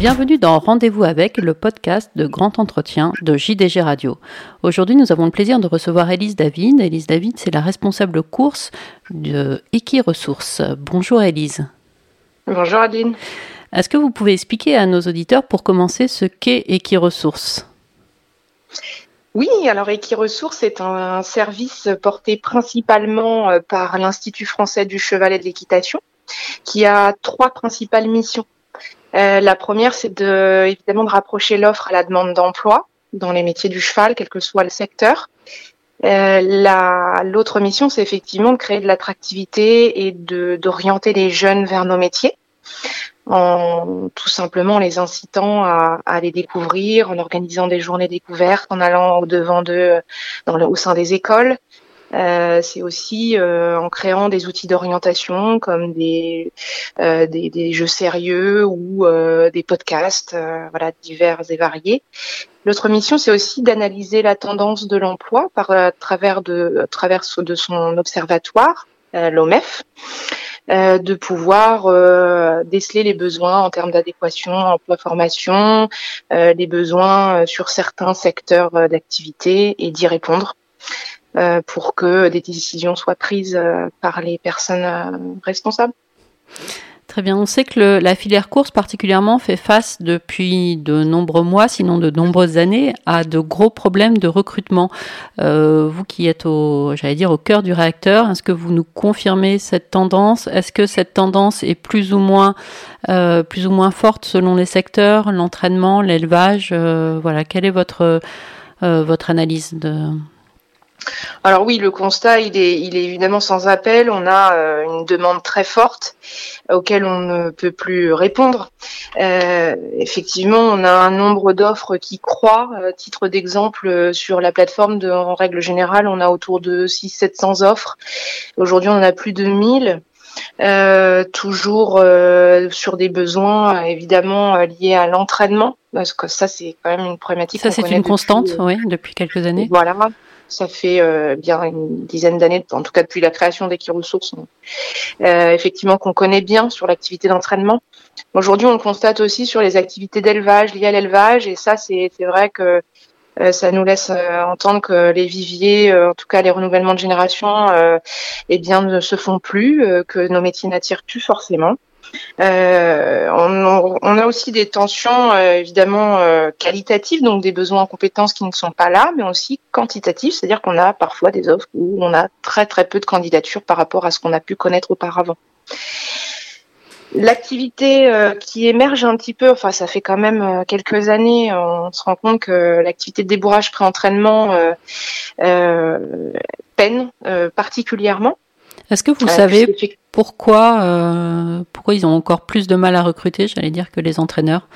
Bienvenue dans Rendez-vous avec, le podcast de grand entretien de JDG Radio. Aujourd'hui, nous avons le plaisir de recevoir Élise David. Élise David, c'est la responsable course de Equiresources. Bonjour Élise. Bonjour Adeline. Est-ce que vous pouvez expliquer à nos auditeurs pour commencer ce qu'est Equiresources oui, alors Equiresources est un service porté principalement euh, par l'Institut français du cheval et de l'équitation, qui a trois principales missions. Euh, la première, c'est de, évidemment de rapprocher l'offre à la demande d'emploi dans les métiers du cheval, quel que soit le secteur. Euh, l'autre mission, c'est effectivement de créer de l'attractivité et d'orienter les jeunes vers nos métiers en tout simplement les incitant à, à, les découvrir, en organisant des journées découvertes, en allant au devant d'eux dans le, au sein des écoles. Euh, c'est aussi euh, en créant des outils d'orientation comme des, euh, des, des, jeux sérieux ou euh, des podcasts, voilà divers et variés. L'autre mission, c'est aussi d'analyser la tendance de l'emploi par à travers de travers de son observatoire, l'OMEF. Euh, de pouvoir déceler les besoins en termes d'adéquation emploi-formation, euh, les besoins sur certains secteurs d'activité et d'y répondre pour que des décisions soient prises par les personnes responsables. Très bien. On sait que la filière course particulièrement fait face depuis de nombreux mois, sinon de nombreuses années, à de gros problèmes de recrutement. Euh, vous qui êtes au, j'allais dire, au cœur du réacteur, est-ce que vous nous confirmez cette tendance? Est-ce que cette tendance est plus ou moins, euh, plus ou moins forte selon les secteurs, l'entraînement, l'élevage? Euh, Voilà. Quelle est votre votre analyse de alors oui, le constat, il est, il est évidemment sans appel. On a euh, une demande très forte auquel on ne peut plus répondre. Euh, effectivement, on a un nombre d'offres qui croît. À titre d'exemple, euh, sur la plateforme, de, en règle générale, on a autour de 600-700 offres. Aujourd'hui, on en a plus de 1000. Euh, toujours euh, sur des besoins évidemment liés à l'entraînement parce que ça c'est quand même une problématique. Ça c'est une constante, oui, depuis quelques années. Voilà, ça fait euh, bien une dizaine d'années, en tout cas depuis la création d'Equiresources, euh, effectivement qu'on connaît bien sur l'activité d'entraînement. Aujourd'hui, on le constate aussi sur les activités d'élevage liées à l'élevage, et ça, c'est vrai que euh, ça nous laisse euh, entendre que les viviers, en tout cas les renouvellements de génération, eh bien ne se font plus, que nos métiers n'attirent plus forcément. Euh, on, a aussi des tensions euh, évidemment euh, qualitatives, donc des besoins en compétences qui ne sont pas là, mais aussi quantitatives, c'est-à-dire qu'on a parfois des offres où on a très très peu de candidatures par rapport à ce qu'on a pu connaître auparavant. L'activité qui émerge un petit peu, enfin ça fait quand même quelques années, on se rend compte que l'activité de débourrage pré-entraînement peine particulièrement. Est-ce que vous savez pourquoi, euh, pourquoi ils ont encore plus de mal à recruter, j'allais dire, que les entraîneurs?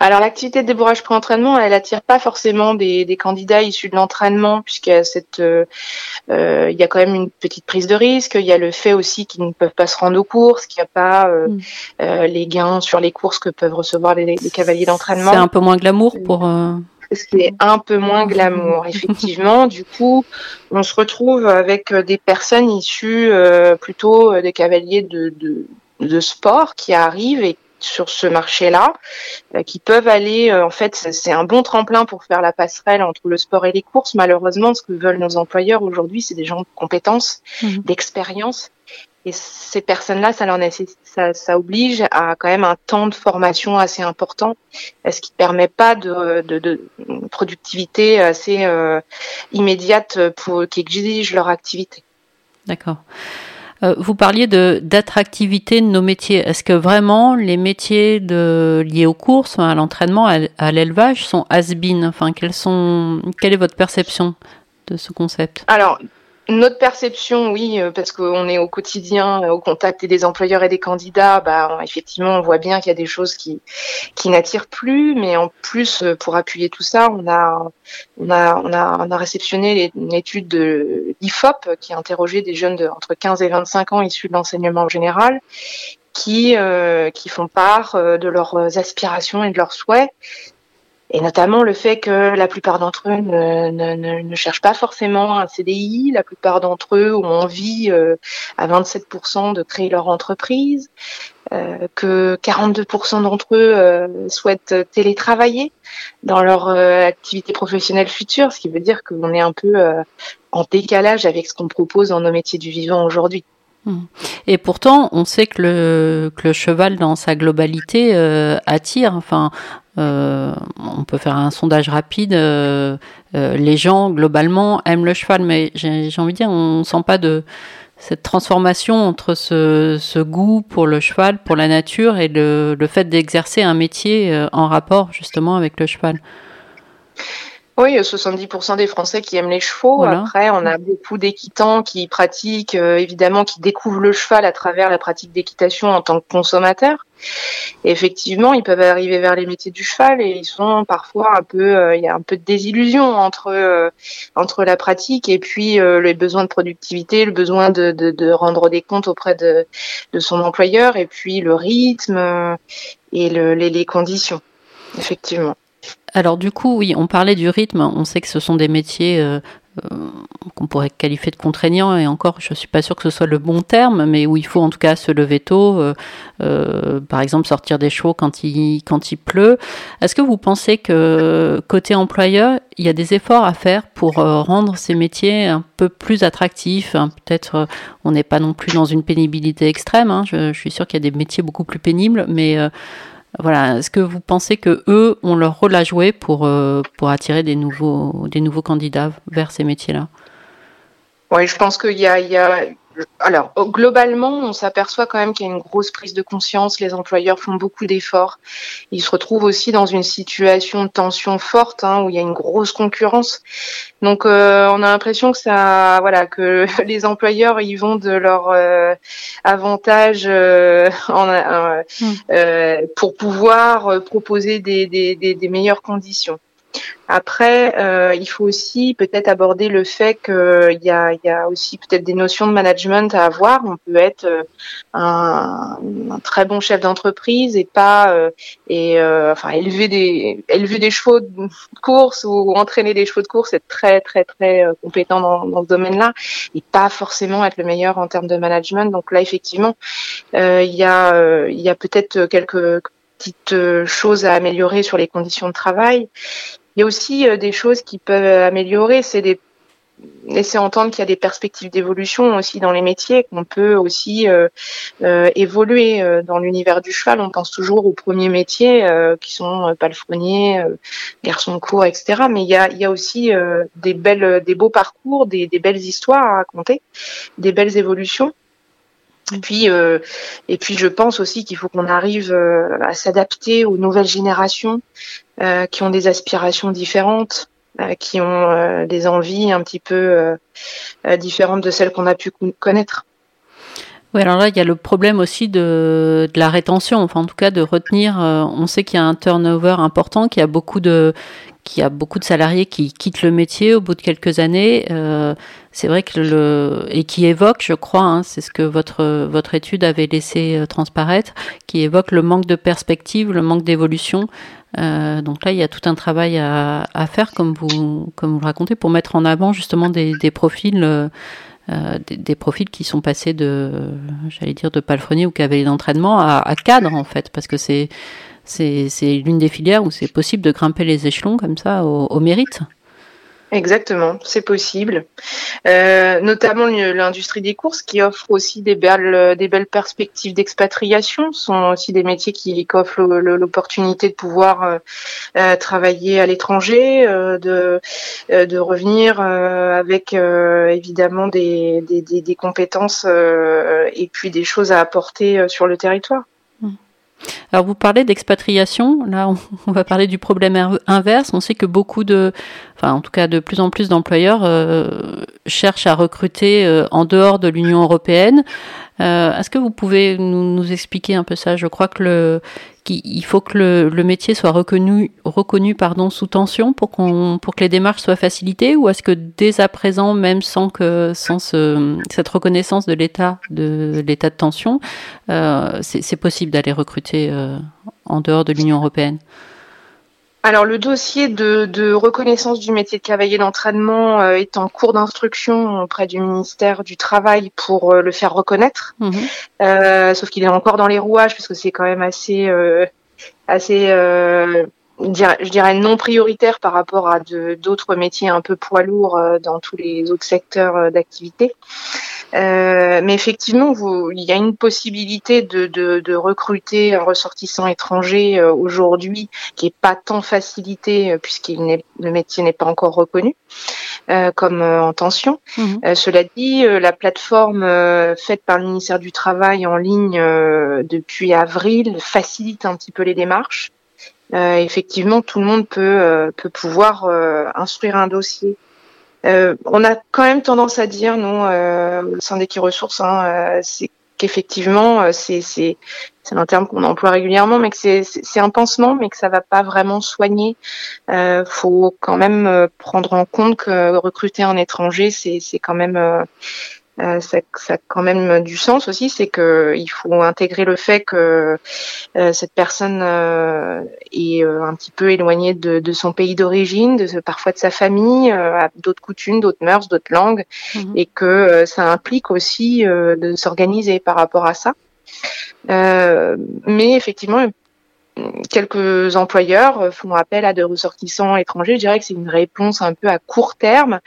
Alors l'activité de débourrage pré-entraînement, elle attire pas forcément des, des candidats issus de l'entraînement, puisqu'il y a cette, euh, euh il y a quand même une petite prise de risque. Il y a le fait aussi qu'ils ne peuvent pas se rendre aux courses, qu'il n'y a pas euh, mm. euh, les gains sur les courses que peuvent recevoir les, les cavaliers d'entraînement. C'est un peu moins glamour pour c'est un peu moins glamour, effectivement. du coup, on se retrouve avec euh, des personnes issues euh, plutôt euh, des cavaliers de, de, de, sport qui arrivent et sur ce marché-là, qui peuvent aller, en fait, c'est un bon tremplin pour faire la passerelle entre le sport et les courses. Malheureusement, ce que veulent nos employeurs aujourd'hui, c'est des gens de compétences, mmh. d'expérience et ces personnes-là, ça, leur ça, ça oblige à quand même un temps de formation assez important, ce qui ne permet pas de, de, de, productivité assez euh, immédiate pour qui exige leur activité? D'accord. Euh, vous parliez de d'attractivité de nos métiers. Est-ce que vraiment les métiers de, liés aux courses, à l'entraînement, à, l'élevage sont has-been? Enfin, quelles sont, quelle est votre perception de ce concept? Alors, notre perception, oui, euh, parce qu'on est au quotidien euh, au contact des employeurs et des candidats, bah, effectivement, on voit bien qu'il y a des choses qui, qui n'attirent plus, mais en plus, euh, pour appuyer tout ça, on a, on a, on a, on a réceptionné une étude de l'IFOP qui a interrogé des jeunes de entre 15 et 25 ans issus de l'enseignement général qui, qui font part de leurs aspirations et de leurs souhaits et notamment le fait que la plupart d'entre eux ne, ne, ne, cherchent pas forcément un CDI, la plupart d'entre eux ont envie euh, à 27% de créer leur entreprise, euh, que 42% d'entre eux euh, souhaitent télétravailler dans leur euh, activité professionnelle future, ce qui veut dire qu'on est un peu en décalage avec ce qu'on propose dans nos métiers du vivant aujourd'hui. Hmm. Et pourtant, on sait que le, cheval, dans sa globalité, attire. Enfin, euh, on peut faire un sondage rapide. Euh, euh, les gens, globalement, aiment le cheval, mais j'ai envie de dire, on ne sent pas de cette transformation entre ce, goût pour le cheval, pour la nature, et le fait d'exercer un métier en rapport justement avec le cheval. Oui, 70% des Français qui aiment les chevaux. Après, on a beaucoup d'équitants qui pratiquent, euh, évidemment, qui découvrent le cheval à travers la pratique d'équitation en tant que consommateurs. effectivement, ils peuvent arriver vers les métiers du cheval et ils sont parfois un peu, euh, il y a un peu de désillusion entre euh, entre la pratique et puis les besoins de productivité, le besoin de, de, de, rendre des comptes auprès de, de son employeur et puis le rythme et le, les, les conditions. Effectivement. Alors du coup, oui, on parlait du rythme. On sait que ce sont des métiers euh, euh, qu'on pourrait qualifier de contraignants, et encore, je ne suis pas sûre que ce soit le bon terme, mais où il faut en tout cas se lever tôt, euh, par exemple sortir des chevaux quand il, quand il pleut. Est-ce que vous pensez que côté employeur, il y a des efforts à faire pour rendre ces métiers un peu plus attractifs hein? Peut-être on n'est pas non plus dans une pénibilité extrême. Hein. Je, je, suis sûre qu'il y a des métiers beaucoup plus pénibles, mais voilà, est-ce que vous pensez que eux ont leur rôle à jouer pour, euh, attirer des nouveaux, candidats vers ces métiers-là? Oui, je pense qu'il y a alors, globalement, on s'aperçoit quand même qu'il y a une grosse prise de conscience. Les employeurs font beaucoup d'efforts. Ils se retrouvent aussi dans une situation de tension forte, hein, où il y a une grosse concurrence. Donc, euh, on a l'impression que ça, voilà, que les employeurs ils vont de leur euh, avantage euh, mmh. pour pouvoir proposer des, des, des, des meilleures conditions. Après, euh, il faut aussi peut-être aborder le fait qu'il y a, aussi peut-être des notions de management à avoir. On peut être euh, un, très bon chef d'entreprise et pas euh, et enfin élever des élever des chevaux de course ou entraîner des chevaux de course, être très très très compétent dans, dans ce domaine-là et pas forcément être le meilleur en termes de management. Donc là, effectivement, il y a il y a peut-être quelques petites choses à améliorer sur les conditions de travail. Il y a aussi euh, des choses qui peuvent améliorer, c'est des laisser entendre qu'il y a des perspectives d'évolution aussi dans les métiers, qu'on peut aussi euh, euh, évoluer euh, dans l'univers du cheval. On pense toujours aux premiers métiers euh, qui sont palefreniers, garçons de cours, etc. Mais il y a, aussi des beaux parcours, des, belles histoires à raconter, des belles évolutions. Et puis, euh, je pense aussi qu'il faut qu'on arrive euh, à s'adapter aux nouvelles générations euh, qui ont des aspirations différentes, euh, qui ont euh, des envies un petit peu différentes de celles qu'on a pu connaître. Oui, alors là, il y a le problème aussi de, de la rétention, enfin en tout cas de retenir. on sait qu'il y a un turnover important, qu'il y a beaucoup de, qu'il y a beaucoup de salariés qui quittent le métier au bout de quelques années. Euh, c'est vrai que le et qui évoque, je crois, hein, c'est ce que votre votre étude avait laissé euh, transparaître, qui évoque le manque de perspective, le manque d'évolution. Euh, donc là, il y a tout un travail à, faire, comme vous comme vous le racontez, pour mettre en avant justement des, profils. Euh, des, des, profils qui sont passés de, j'allais dire, de palefrenier ou cavalier d'entraînement à, à cadre en fait, parce que c'est l'une des filières où c'est possible de grimper les échelons comme ça au mérite. Exactement, c'est possible. Euh, notamment l'industrie des courses qui offre aussi des belles, des belles perspectives d'expatriation. Sont aussi des métiers qui offrent l'opportunité de pouvoir euh, euh, travailler à l'étranger, euh, de, euh, de revenir euh, avec évidemment des, des, des, des compétences et puis des choses à apporter sur le territoire. Alors vous parlez d'expatriation, là on, va parler du problème inverse. On sait que beaucoup de, enfin en tout cas de plus en plus d'employeurs euh, cherchent à recruter euh, en dehors de l'Union européenne. Euh, Est-ce que vous pouvez nous, nous, expliquer un peu ça? Je crois que le, qu'il faut que le, métier soit reconnu, reconnu pardon, sous tension pour, qu'on, pour que les démarches soient facilitées ou est-ce que dès à présent, même sans, que, sans ce, cette reconnaissance de l'état de, l'état de tension, euh, c'est, c'est possible d'aller recruter euh, en dehors de l'Union européenne? Alors le dossier de, reconnaissance du métier de cavalier d'entraînement euh, est en cours d'instruction auprès du ministère du Travail pour euh, le faire reconnaître. Mhm. Euh, sauf qu'il est encore dans les rouages parce que c'est quand même assez assez je dirais non prioritaire par rapport à d'autres métiers un peu poids lourds dans tous les autres secteurs d'activité. Euh, mais effectivement, vous, il y a une possibilité de, de, de recruter un ressortissant étranger euh, aujourd'hui qui est pas tant facilité euh, puisqu'il n'est le métier n'est pas encore reconnu comme en tension. Mhm. cela dit, la plateforme faite par le ministère du Travail en ligne depuis avril facilite un petit peu les démarches. Effectivement, tout le monde peut, peut pouvoir instruire un dossier euh, on a quand même tendance à dire, euh, au sein d'Equi Ressources, hein, euh, c'est qu'effectivement, euh, c'est c'est c'est un terme qu'on emploie régulièrement, mais que c'est c'est un pansement, mais que ça va pas vraiment soigner. Euh, faut quand même prendre en compte que recruter un étranger, c'est c'est quand même euh, ça, ça, a quand même du sens aussi, c'est que il faut intégrer le fait que euh, cette personne euh, est un petit peu éloignée de, de son pays d'origine, de parfois de sa famille, a d'autres coutumes, d'autres mœurs, d'autres langues, mhm. et que ça implique aussi de s'organiser par rapport à ça. mais effectivement, quelques employeurs font appel à des ressortissants étrangers. Je dirais que c'est une réponse un peu à court terme,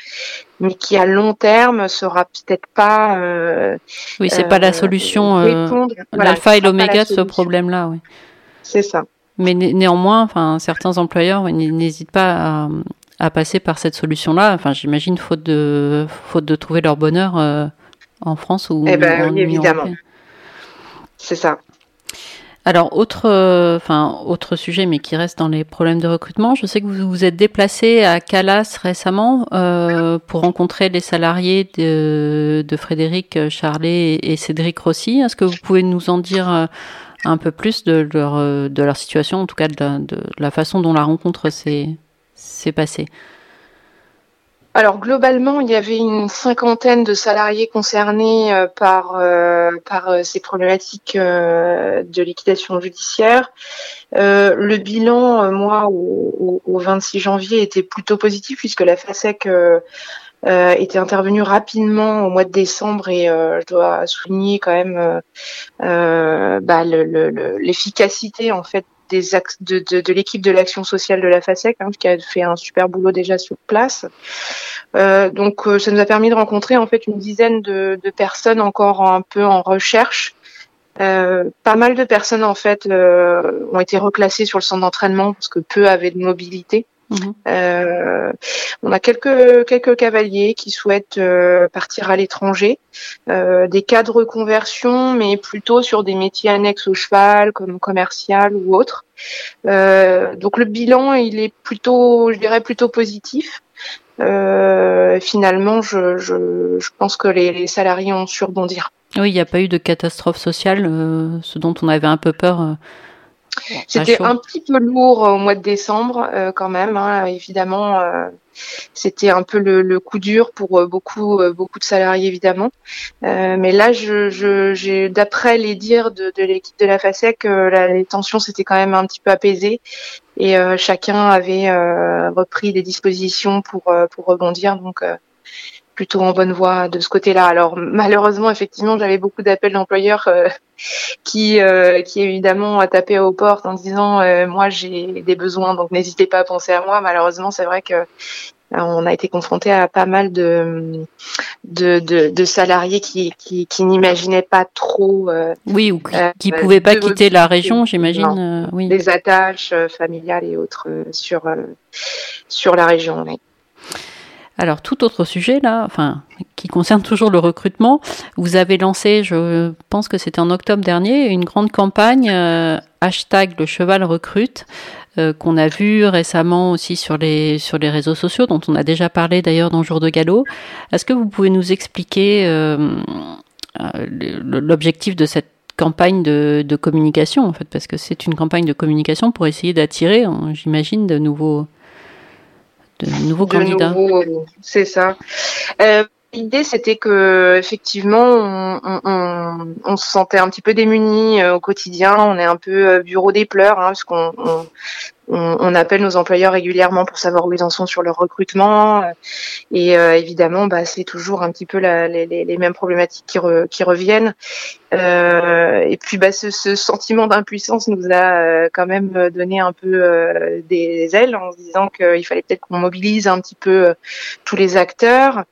mais qui à long terme sera peut-être pas. Euh, oui, c'est pas la euh, solution. Euh, L'alpha et l'oméga de ce problème-là, oui. C'est ça. Mais néanmoins, enfin, certains employeurs n'hésitent pas à, passer par cette solution-là. Enfin, j'imagine faute de faute de trouver leur bonheur en France ou eh ben, évidemment. C'est ça. Alors, autre, euh, enfin, autre sujet, mais qui reste dans les problèmes de recrutement. Je sais que vous vous êtes déplacé à Calas récemment euh, pour rencontrer les salariés de, Frédéric Charlet et Cédric Rossi. Est-ce que vous pouvez nous en dire euh, un peu plus de leur, de leur situation, en tout cas de la façon dont la rencontre s'est passée? Alors globalement, il y avait une cinquantaine de salariés concernés euh, par euh, euh, ces problématiques de liquidation judiciaire. le bilan, moi, au, 26 janvier, était plutôt positif puisque la FASEC était intervenue rapidement au mois de décembre et je dois souligner quand même bah, l'efficacité en fait de, l'équipe de l'action sociale de la FASEC, hein, qui a fait un super boulot déjà sur place. Euh, donc, euh, ça nous a permis de rencontrer en fait une dizaine de, personnes encore un peu en recherche. Euh, pas mal de personnes en fait ont été reclassées sur le centre d'entraînement parce que peu avaient de mobilité. Euh, on a quelques quelques cavaliers qui souhaitent euh, partir à l'étranger, euh, des cas de reconversion, mais plutôt sur des métiers annexes au cheval, comme commercial ou autre. donc le bilan, il est plutôt, je dirais, plutôt positif. finalement, je, je, pense que les, salariés ont su rebondir. Oui, il n'y a pas eu de catastrophe sociale, ce dont on avait un peu peur c'était un petit peu lourd au mois de décembre euh, quand même, hein, évidemment. Euh, c'était un peu le, coup dur pour euh, beaucoup beaucoup de salariés évidemment. mais là, je, je, d'après les dires de, de l'équipe de la FASEC, les tensions s'étaient quand même un petit peu apaisées et chacun avait repris des dispositions pour pour rebondir. Donc plutôt en bonne voie de ce côté-là. Alors malheureusement, effectivement, j'avais beaucoup d'appels d'employeurs euh, qui, euh, qui évidemment tapaient aux portes en disant euh, moi j'ai des besoins, donc n'hésitez pas à penser à moi. Malheureusement, c'est vrai que on a été confronté à pas mal de de, de, salariés qui, qui, qui n'imaginaient pas trop. oui, ou qui, ne pouvaient pas quitter la région, j'imagine. oui. Des attaches familiales et autres sur sur la région. Oui. Alors, tout autre sujet, là, enfin, qui concerne toujours le recrutement, vous avez lancé, je pense que c'était en octobre dernier, une grande campagne euh, hashtag le cheval recrute, euh, qu'on a vu récemment aussi sur les, réseaux sociaux, dont on a déjà parlé d'ailleurs dans Jour de Galop. Est-ce que vous pouvez nous expliquer euh, l'objectif de cette campagne de, de, communication, en fait, parce que c'est une campagne de communication pour essayer d'attirer, hein, j'imagine, de nouveaux de nouveaux candidats. C'est ça. Euh, L'idée, c'était que effectivement, on, on, on, se sentait un petit peu démunis euh, au quotidien. On est un peu euh, bureau des pleurs, hein, parce qu'on on, appelle nos employeurs régulièrement pour savoir où ils en sont sur leur recrutement. Et évidemment, bah, c'est toujours un petit peu les, mêmes problématiques qui, qui reviennent. et puis, bah, ce, ce sentiment d'impuissance nous a quand même donné un peu des ailes en se disant qu'il fallait peut-être qu'on mobilise un petit peu tous les acteurs.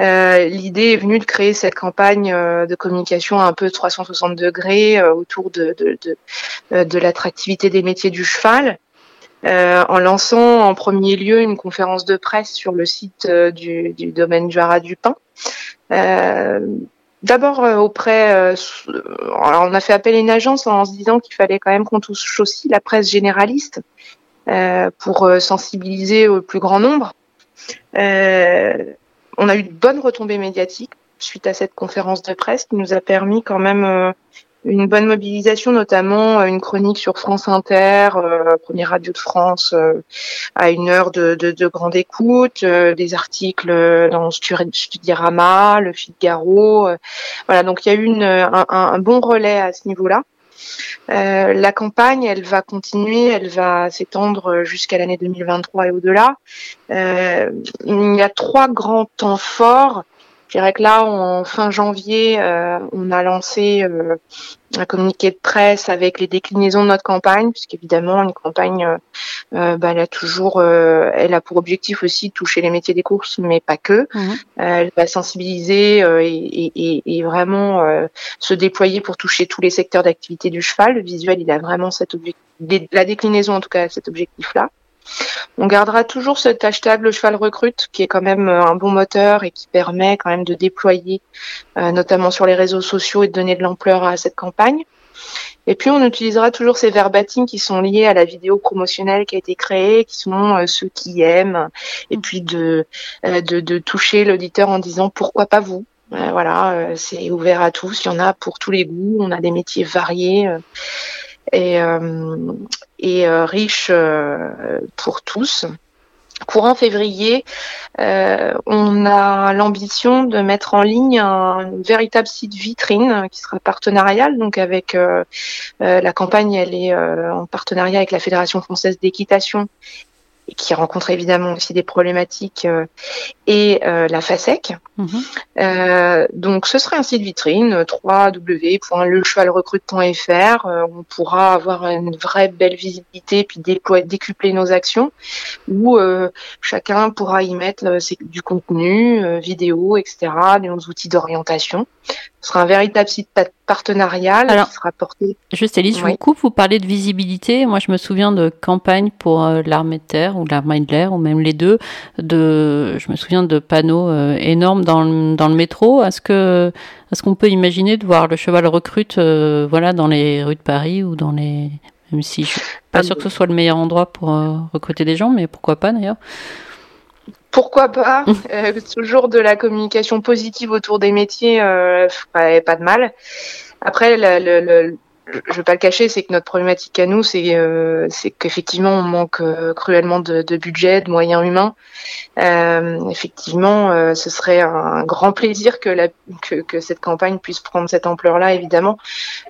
Euh, l'idée est venue de créer cette campagne euh, de communication un peu 360 degrés euh, autour de, de, de, de l'attractivité des métiers du cheval, en lançant en premier lieu une conférence de presse sur le site du, du, domaine du Pin. D'abord auprès, on a fait appel à une agence en se disant qu'il fallait quand même qu'on touche aussi la presse généraliste pour sensibiliser au plus grand nombre. Euh, on a eu de bonnes retombées médiatiques suite à cette conférence de presse qui nous a permis quand même euh, une bonne mobilisation, notamment euh, une chronique sur France Inter, euh, première radio de France, à une heure de, grande écoute, des articles dans Studirama, le Figaro. voilà, donc il y a eu un, bon relais à ce niveau-là. la campagne, elle va continuer, elle va s'étendre jusqu'à l'année 2023 et au-delà. il y a trois grands temps forts je dirais que là, en fin janvier, euh, on a lancé euh, un communiqué de presse avec les déclinaisons de notre campagne, puisqu'évidemment, une campagne, euh, bah, elle a toujours, elle a pour objectif aussi de toucher les métiers des courses, mais pas que. Mhm. elle va sensibiliser et, et, et, vraiment se déployer pour toucher tous les secteurs d'activité du cheval. Le visuel, il a vraiment cet objectif, la déclinaison en tout cas, cet objectif-là. On gardera toujours cet hashtag le cheval recrute qui est quand même euh, un bon moteur et qui permet quand même de déployer euh, notamment sur les réseaux sociaux et de donner de l'ampleur à cette campagne. Et puis on utilisera toujours ces verbatines qui sont liés à la vidéo promotionnelle qui a été créée, qui sont euh, ceux qui aiment, et puis de, de, de toucher l'auditeur en disant pourquoi pas vous? voilà, c'est ouvert à tous, il y en a pour tous les goûts, on a des métiers variés et, euh, euh, riche euh, pour tous. Courant février, on a l'ambition de mettre en ligne un, véritable site vitrine qui sera partenarial, donc avec la campagne, elle est en partenariat avec la Fédération française d'équitation qui rencontre évidemment aussi des problématiques euh, et euh, la FASEC. Mhm. Euh, donc ce serait un site vitrine www.lechevalrecrute.fr on pourra avoir une vraie belle visibilité puis décupler nos actions où chacun pourra y mettre du contenu, vidéo, etc., des outils d'orientation. Ce sera un véritable site partenarial qui sera porté. Juste Elise, je vous coupe, vous parlez de visibilité. Moi, je me souviens de campagnes pour euh, l'armée de terre ou l'armée de l'air, ou même les deux. De, je me souviens de panneaux euh, énormes dans le, dans le métro. Est-ce que est-ce qu'on peut imaginer de voir le cheval recrute euh, voilà, dans les rues de Paris ou dans les... Même si je suis pas sûr que ce soit le meilleur endroit pour recruter des gens, mais pourquoi pas d'ailleurs pourquoi pas euh, Toujours de la communication positive autour des métiers, euh, pas, de mal. Après, le, le, je ne vais pas le cacher, c'est que notre problématique à nous, c'est euh, qu'effectivement, on manque euh, cruellement de, de, budget, de moyens humains. Euh, effectivement, euh, ce serait un grand plaisir que, la, que, que cette campagne puisse prendre cette ampleur-là, évidemment.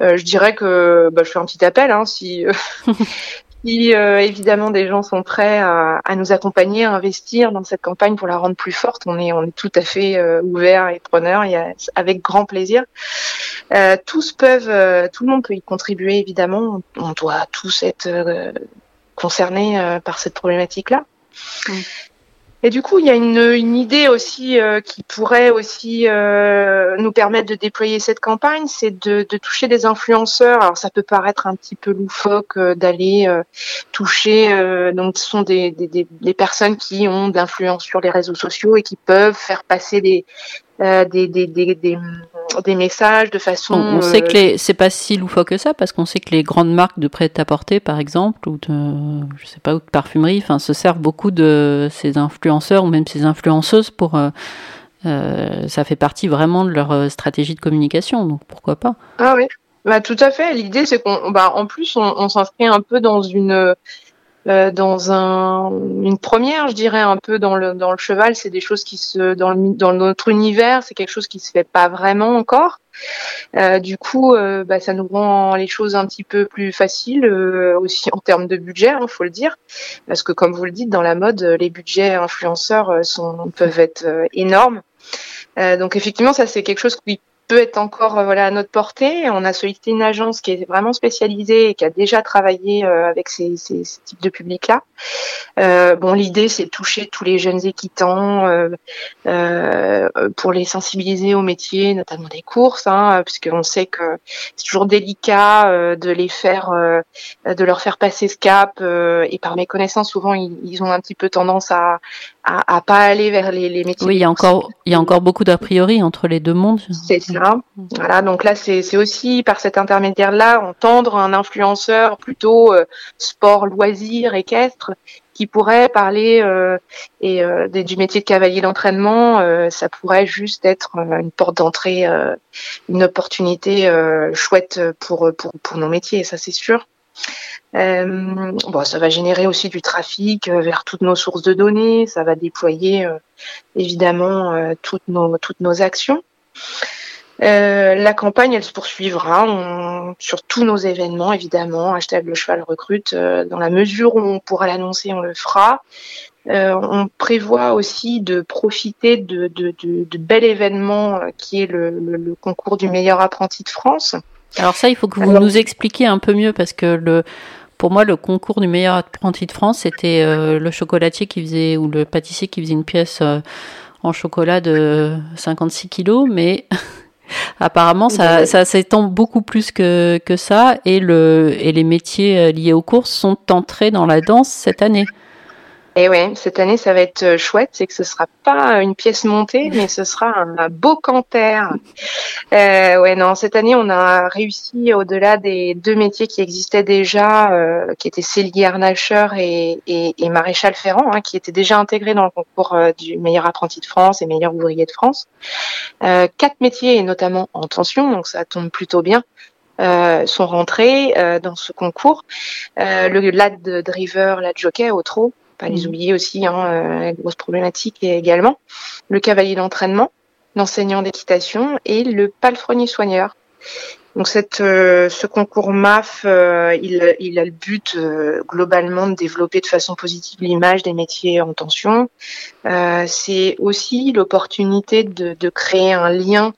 je dirais que bah, je fais un petit appel, hein, si, si euh, évidemment des gens sont prêts à, nous accompagner, à investir dans cette campagne pour la rendre plus forte, on est, on est tout à fait euh, ouvert et preneur, avec grand plaisir. Euh, tous peuvent, tout le monde peut y contribuer évidemment. On doit tous être concernés par cette problématique-là. Et du coup, il y a une, une idée aussi euh, qui pourrait aussi euh, nous permettre de déployer cette campagne, c'est de, de, toucher des influenceurs. Alors ça peut paraître un petit peu loufoque euh, d'aller toucher, donc ce sont des, des, des, personnes qui ont de l'influence sur les réseaux sociaux et qui peuvent faire passer des, euh, des, des, des, des, messages de façon. On, sait que les, c'est pas si loufoque que ça parce qu'on sait que les grandes marques de prêt-à-porter, par exemple, ou de, je sais pas, ou de parfumerie, enfin, se servent beaucoup de ces influenceurs ou même ces influenceuses pour. Euh, euh, ça fait partie vraiment de leur stratégie de communication, donc pourquoi pas Ah oui, bah tout à fait. L'idée c'est qu'on, bah en plus on, on s'inscrit un peu dans une dans un, une première, je dirais un peu dans le dans le cheval, c'est des choses qui se dans dans notre univers, c'est quelque chose qui se fait pas vraiment encore. Euh, du coup, euh, bah, ça nous rend les choses un petit peu plus faciles euh, aussi en termes de budget, il hein, faut le dire, parce que comme vous le dites, dans la mode, les budgets influenceurs sont, peuvent être énormes. donc effectivement, ça c'est quelque chose qui peut être encore euh, voilà à notre portée. On a sollicité une agence qui est vraiment spécialisée et qui a déjà travaillé euh, avec ces, ces, ces types de publics-là. Euh, bon, l'idée c'est de toucher tous les jeunes équitants euh, euh, pour les sensibiliser au métier, notamment des courses, hein, puisqu'on sait que c'est toujours délicat de les faire, de leur faire passer ce cap. et par mes connaissances, souvent ils, ils, ont un petit peu tendance à, à, à pas aller vers les, les métiers. Oui, il y a encore il y a encore beaucoup d'a priori entre les deux mondes. C'est voilà, donc là, c'est aussi par cet intermédiaire-là, entendre un influenceur plutôt euh, sport, loisir, équestre, qui pourrait parler euh, et euh, du métier de cavalier d'entraînement, ça pourrait juste être une porte d'entrée, une opportunité chouette pour, pour, pour nos métiers, ça c'est sûr. Bon, ça va générer aussi du trafic vers toutes nos sources de données, ça va déployer évidemment toutes nos toutes nos actions. Euh, la campagne, elle se poursuivra sur tous nos événements, évidemment. Hashtag le cheval recrute. Euh, dans la mesure où on pourra l'annoncer, on le fera. Euh, on prévoit aussi de profiter de, de, bel événement qui est le, concours du meilleur apprenti de France. Alors ça, il faut que vous nous expliquiez un peu mieux parce que le, pour moi, le concours du meilleur apprenti de France, c'était le chocolatier qui faisait ou le pâtissier qui faisait une pièce en chocolat de 56 kilos, mais Apparemment, ça, ça s'étend beaucoup plus que, que ça et, le, et les métiers euh, liés aux courses sont entrés dans la danse cette année. Et ouais, cette année, ça va être euh, chouette, c'est que ce sera pas une pièce montée, mais ce sera un, beau canter. Euh, ouais, non, cette année, on a réussi au-delà des deux métiers qui existaient déjà, euh, qui étaient Célie Arnacher et, et, et, Maréchal Ferrand, hein, qui étaient déjà intégrés dans le concours euh, du meilleur apprenti de France et meilleur ouvrier de France. Euh, quatre métiers, et notamment en tension, donc ça tombe plutôt bien. Euh, sont rentrés euh, dans ce concours. Euh, le lad driver, lad jockey au trot, pas les mm. oublier aussi, hein, euh, grosse problématique également le cavalier d'entraînement, l'enseignant d'équitation et le palefrenier soigneur. Donc cette, euh, ce concours MAF, euh, il, il, a le but globalement de développer de façon positive l'image des métiers en tension. C'est aussi l'opportunité de, de, créer un lien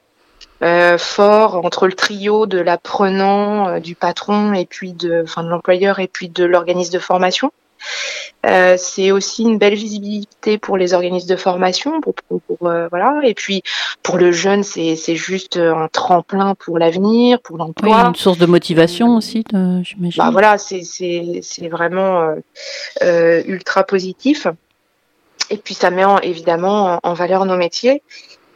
fort entre le trio de l'apprenant, du patron et puis de, enfin de l'employeur et puis de l'organisme de formation. Euh, c'est aussi une belle visibilité pour les organismes de formation, pour, pour, euh, voilà. Et puis pour le jeune, c'est c'est juste un tremplin pour l'avenir, pour l'emploi. Oui, une source de motivation aussi, j'imagine. Bah voilà, c'est c'est c'est vraiment euh, euh, ultra positif. Et puis ça met en, évidemment en valeur nos métiers.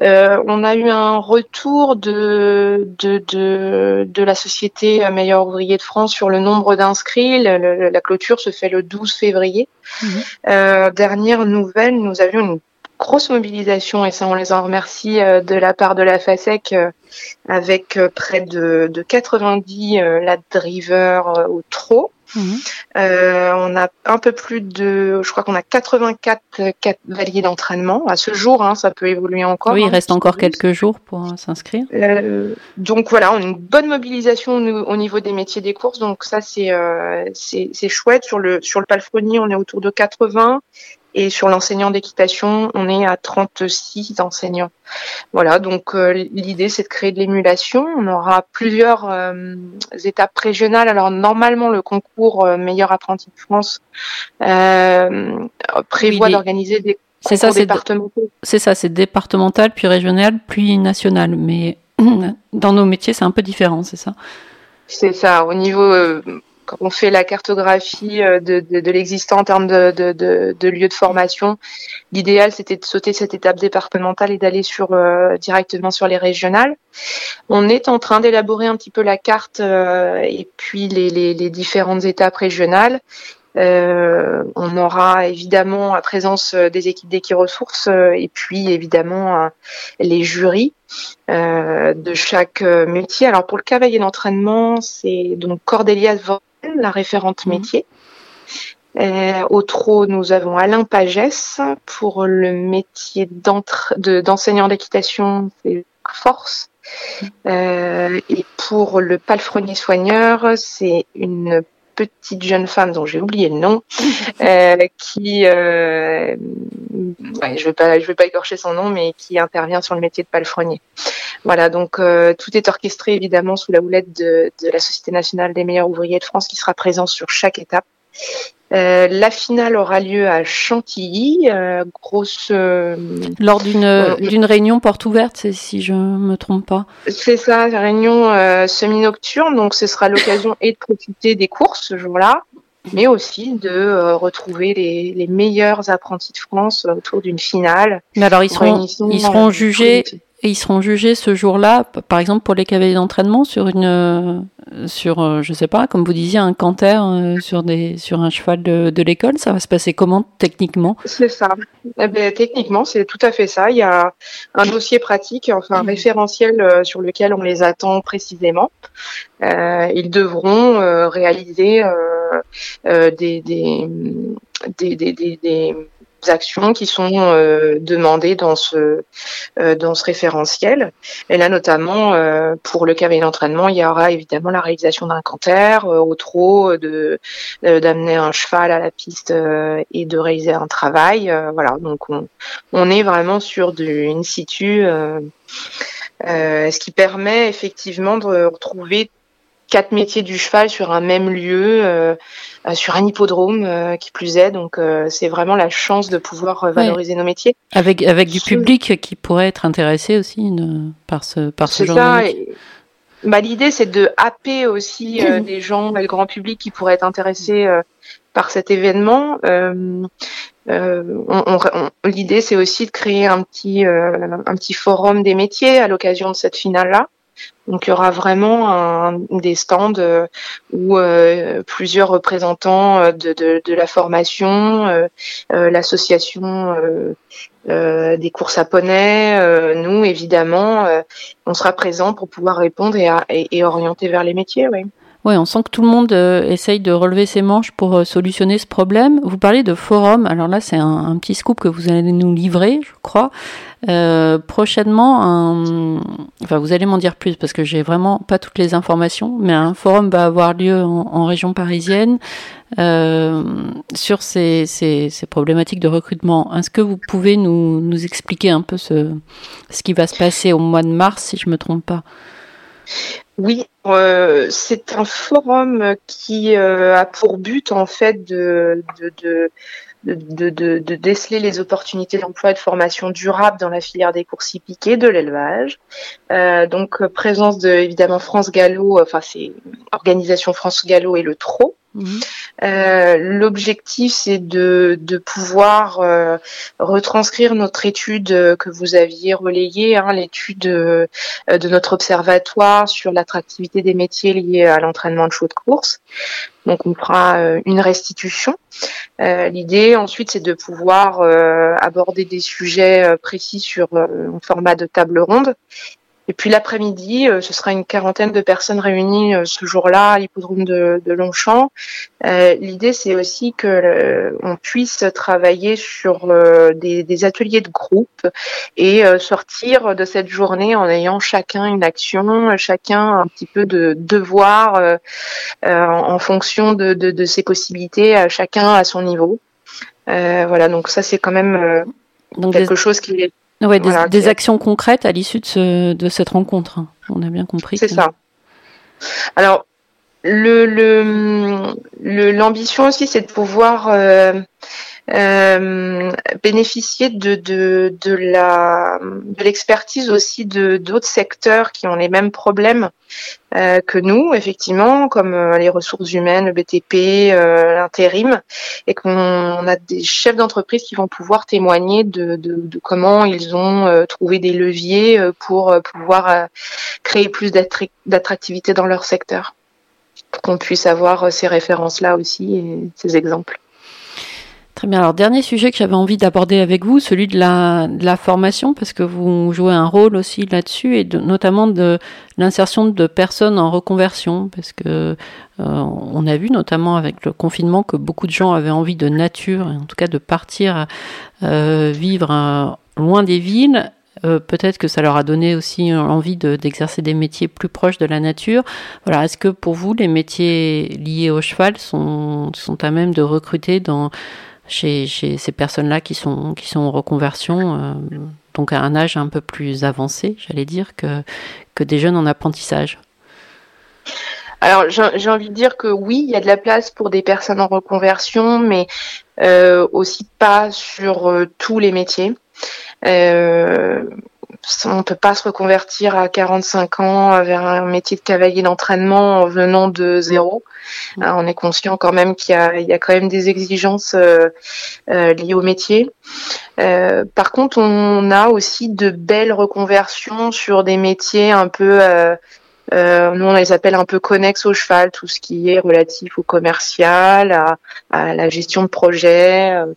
Euh, on a eu un retour de, de, de, de, la société Meilleur Ouvrier de France sur le nombre d'inscrits. la clôture se fait le 12 février. Mhm. Euh, dernière nouvelle, nous avions une grosse mobilisation et ça on les en remercie euh, de la part de la FASEC avec près de, de 90 lat driver au trot. Mhm. Euh, on a un peu plus de, je crois qu'on a 84 cavaliers d'entraînement à ce jour. Hein, ça peut évoluer encore. Oui, il hein, reste encore quelques jours pour euh, s'inscrire. Euh, donc voilà, on a une bonne mobilisation au niveau des métiers des courses. Donc ça c'est euh, c'est chouette. Sur le sur le palefrenier, on est autour de 80 et sur l'enseignant d'équitation, on est à 36 enseignants. Voilà, donc euh, l'idée c'est de créer de l'émulation. On aura plusieurs euh, étapes régionales. Alors normalement le concours euh, meilleur apprenti de France prévoit d'organiser des c'est ça, départementaux. C'est ça, c'est départemental, puis régional, puis national. Mais dans nos métiers, c'est un peu différent, c'est ça? C'est ça. Au niveau quand on fait la cartographie euh, de, de, de l'existant en termes de, de, de, lieux de formation, l'idéal c'était de sauter cette étape départementale et d'aller sur euh, directement sur les régionales. On est en train d'élaborer un petit peu la carte euh, et puis les, les, les, différentes étapes régionales. Euh, on aura évidemment la présence des équipes d'équiressources et puis évidemment les jurys de chaque métier. Alors pour le cavalier d'entraînement, c'est donc Cordélia la référente mhm. métier. au trot, nous avons Alain Pagès pour le métier d'enseignant d'équitation, c'est force. Euh, et pour le palefrenier soigneur, c'est une petite jeune femme dont j'ai oublié le nom, euh, qui, euh, je vais pas, je vais pas écorcher son nom, mais qui intervient sur le métier de palefrenier. Voilà, donc tout est orchestré évidemment sous la houlette de, de, la Société nationale des meilleurs ouvriers de France, qui sera présent sur chaque étape. Euh, la finale aura lieu à Chantilly, euh, grosse. Euh, Lors d'une d'une réunion porte ouverte, si je me trompe pas. C'est ça, réunion semi-nocturne, donc ce sera l'occasion et de profiter des courses ce jour-là, mais aussi de retrouver les, les meilleurs apprentis de France autour d'une finale. Mais alors ils seront ils seront jugés et ils seront jugés ce jour-là, par exemple pour les cavaliers d'entraînement, sur une, euh, sur, euh, je sais pas, comme vous disiez, un canter euh, sur des, sur un cheval de, l'école. Ça va se passer comment techniquement? C'est ça. Eh ben, techniquement, c'est tout à fait ça. Il y a un dossier pratique, enfin un référentiel sur lequel on les attend précisément. ils devront réaliser des, des, des, des, des actions qui sont euh, demandées dans ce euh, dans ce référentiel. Et là notamment euh, pour le cavalier d'entraînement, il y aura évidemment la réalisation d'un canter au trot, de d'amener un cheval à la piste et de réaliser un travail. voilà, donc on, on est vraiment sur du in situ. ce qui permet effectivement de retrouver quatre métiers du cheval sur un même lieu, euh, euh, sur un hippodrome euh, qui plus est. Donc c'est vraiment la chance de pouvoir valoriser nos métiers. Avec avec du public qui pourrait être intéressé aussi par ce par ce genre ça, de bah, l'idée c'est de happer aussi des gens, le grand public qui pourrait être intéressé par cet événement. L'idée c'est aussi de créer un petit un petit forum des métiers à l'occasion de cette finale là. Donc il y aura vraiment un, des stands euh, où euh, plusieurs représentants euh, de, la formation, l'association des courses à poney, nous évidemment, on sera présents pour pouvoir répondre et, et, orienter vers les métiers. Oui. Oui, on sent que tout le monde essaye de relever ses manches pour solutionner ce problème. Vous parlez de forum, alors là c'est un, un, petit scoop que vous allez nous livrer, je crois. Euh, prochainement, un... enfin, vous allez m'en dire plus parce que j'ai vraiment pas toutes les informations, mais un forum va avoir lieu en, région parisienne euh, sur ces, ces, ces, problématiques de recrutement. Est-ce que vous pouvez nous, nous expliquer un peu ce, ce qui va se passer au mois de mars, si je me trompe pas? Oui, euh, c'est un forum qui euh, a pour but en fait de, de, de de, déceler les opportunités d'emploi et de formation durable dans la filière des courses hippiques et de l'élevage. Euh, donc présence de évidemment France Gallo, enfin c'est organisation France Gallo et le TRO. Mhm. Euh, l'objectif, c'est de, de pouvoir euh, retranscrire notre étude que vous aviez relayée, hein, l'étude de, de notre observatoire sur l'attractivité des métiers liés à l'entraînement de chevaux de course. Donc on fera euh, une restitution. Euh, l'idée ensuite c'est de pouvoir euh, aborder des sujets précis sur un format de table ronde et puis l'après-midi, euh, ce sera une quarantaine de personnes réunies euh, ce jour-là à l'hippodrome de, Longchamp. Euh, l'idée, c'est aussi que on puisse travailler sur des, ateliers de groupe et sortir de cette journée en ayant chacun une action, chacun un petit peu de devoir en, fonction de, ses possibilités, chacun à son niveau. voilà, donc ça c'est quand même quelque chose qui est Ouais, des, actions concrètes à l'issue de, de, cette rencontre. Hein. On a bien compris. C'est ça. Alors, le l'ambition le, aussi, c'est de pouvoir euh, euh, bénéficier de, de, de la de l'expertise aussi de d'autres secteurs qui ont les mêmes problèmes euh, que nous, effectivement, comme euh, les ressources humaines, le BTP, euh, l'intérim, et qu'on a des chefs d'entreprise qui vont pouvoir témoigner de, de, de comment ils ont euh, trouvé des leviers pour pouvoir créer plus d'attractivité dans leur secteur, pour qu'on puisse avoir ces références-là aussi et ces exemples. Très bien. Alors, dernier sujet que j'avais envie d'aborder avec vous, celui de la, formation, parce que vous jouez un rôle aussi là-dessus, et notamment de l'insertion de personnes en reconversion, parce que euh, on a vu notamment avec le confinement que beaucoup de gens avaient envie de nature, en tout cas de partir euh, vivre euh, loin des villes. Peut-être que ça leur a donné aussi envie d'exercer des métiers plus proches de la nature. Voilà, est-ce que pour vous les métiers liés au cheval sont à même de recruter dans chez, ces personnes-là qui sont, qui sont en reconversion, euh, donc à un âge un peu plus avancé, j'allais dire, que, que des jeunes en apprentissage alors j'ai envie de dire que oui, il y a de la place pour des personnes en reconversion, mais euh, aussi pas sur euh, tous les métiers. On ne peut pas se reconvertir à 45 ans vers un métier de cavalier d'entraînement en venant de zéro. Mm. on est conscient quand même qu'il y, a, quand même des exigences euh, euh, liées au métier. Euh, par contre, on a aussi de belles reconversions sur des métiers un peu euh, nous, on les appelle un peu connexes au cheval, tout ce qui est relatif au commercial, à, la gestion de projet. Euh,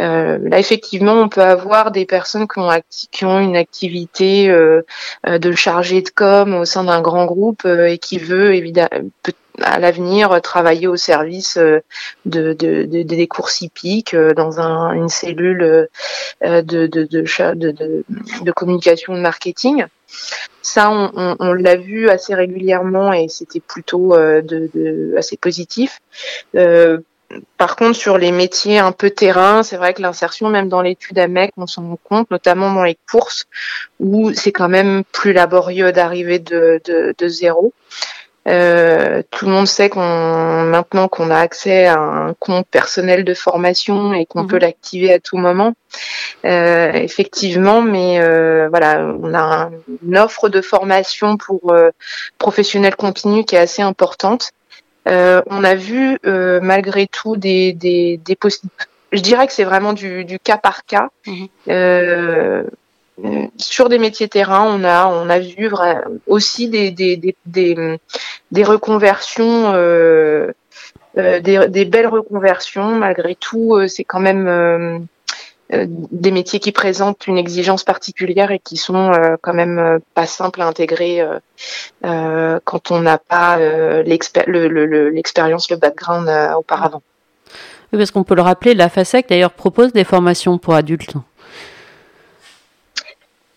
euh là, effectivement, on peut avoir des personnes qui ont, une activité euh, euh, de chargé de com au sein d'un grand groupe et qui veut évidemment à l'avenir travailler au service de, de, de, des courses hippiques dans un, une cellule de, de, de, communication de marketing. Ça, on, on, l'a vu assez régulièrement et c'était plutôt euh, de, assez positif. Euh, par contre, sur les métiers un peu terrain, c'est vrai que l'insertion, même dans l'étude AMEC, on s'en rend compte, notamment dans les courses, où c'est quand même plus laborieux d'arriver de, de, de, zéro. Euh, tout le monde sait qu'on maintenant qu'on a accès à un compte personnel de formation et qu'on mhm. peut l'activer à tout moment. Euh, effectivement, mais euh, voilà, on a une offre de formation pour euh, professionnels continus qui est assez importante. Euh, on a vu malgré tout des des, des je dirais que c'est vraiment du, du, cas par cas. Mhm sur des métiers terrain, on a on a vu aussi des des des, des, des reconversions, euh, euh, des, des, belles reconversions. Malgré tout, euh, c'est quand même euh, des métiers qui présentent une exigence particulière et qui sont quand même pas simples à intégrer quand on n'a pas l'expérience, le, le, le, background auparavant. Oui, parce qu'on peut le rappeler, la FASEC d'ailleurs propose des formations pour adultes.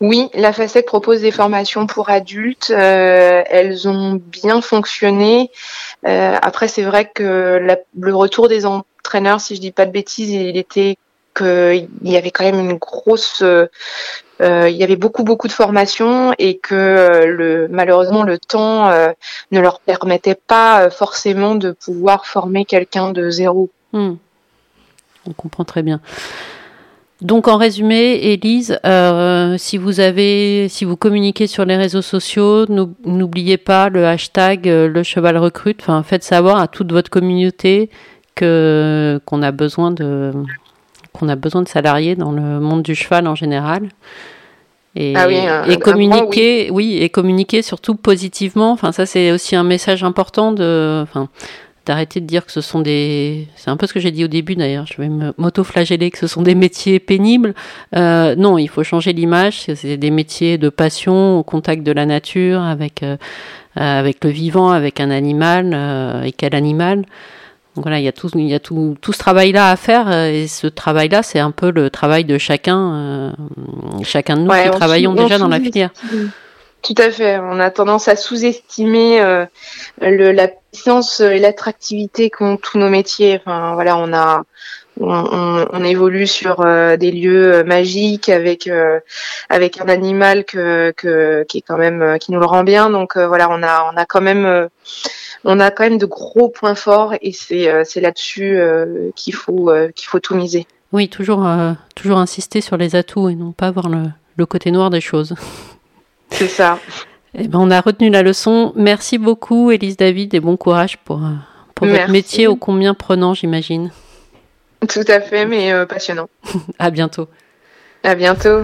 Oui, la FASEC propose des formations pour adultes. Euh, elles ont bien fonctionné. Euh, après, c'est vrai que le retour des entraîneurs, si je dis pas de bêtises, il était qu'il y avait quand même une grosse, euh, il y avait beaucoup beaucoup de formations et que le malheureusement le temps ne leur permettait pas forcément de pouvoir former quelqu'un de zéro. Hmm. On comprend très bien. Donc en résumé, Élise, euh, si vous avez, si vous communiquez sur les réseaux sociaux, n'oubliez pas le hashtag euh, le cheval recrute. Enfin, faites savoir à toute votre communauté que qu'on a besoin de qu'on a besoin de salariés dans le monde du cheval en général. Et, ah et communiquer, oui. oui. et communiquer surtout positivement. Enfin, ça c'est aussi un message important de, enfin, d'arrêter de dire que ce sont des... C'est un peu ce que j'ai dit au début d'ailleurs, je vais m'auto-flageller que ce sont des métiers pénibles. Euh, non, il faut changer l'image, c'est des métiers de passion, au contact de la nature, avec, euh, avec le vivant, avec un animal, euh, et quel animal. Donc voilà, il y a tout, il y a tout, tout ce travail-là à faire, et ce travail-là, c'est un peu le travail de chacun, chacun de nous qui travaillons déjà dans la filière. Tout à fait. On a tendance à sous-estimer euh, la puissance et l'attractivité qu'ont tous nos métiers. Enfin, voilà, on a, on, évolue sur euh, des lieux euh, magiques avec avec un animal qui est quand même qui nous le rend bien. Donc voilà, on a on a quand même on a quand même de gros points forts et c'est là-dessus qu'il faut qu'il faut tout miser. Oui, toujours toujours insister sur les atouts et non pas voir le côté noir des choses. C'est ça. Eh ben, on a retenu la leçon. Merci beaucoup, Élise David, et bon courage pour, euh, pour votre métier ô combien prenant, j'imagine. Tout à fait, mais euh, passionnant. à bientôt. À bientôt.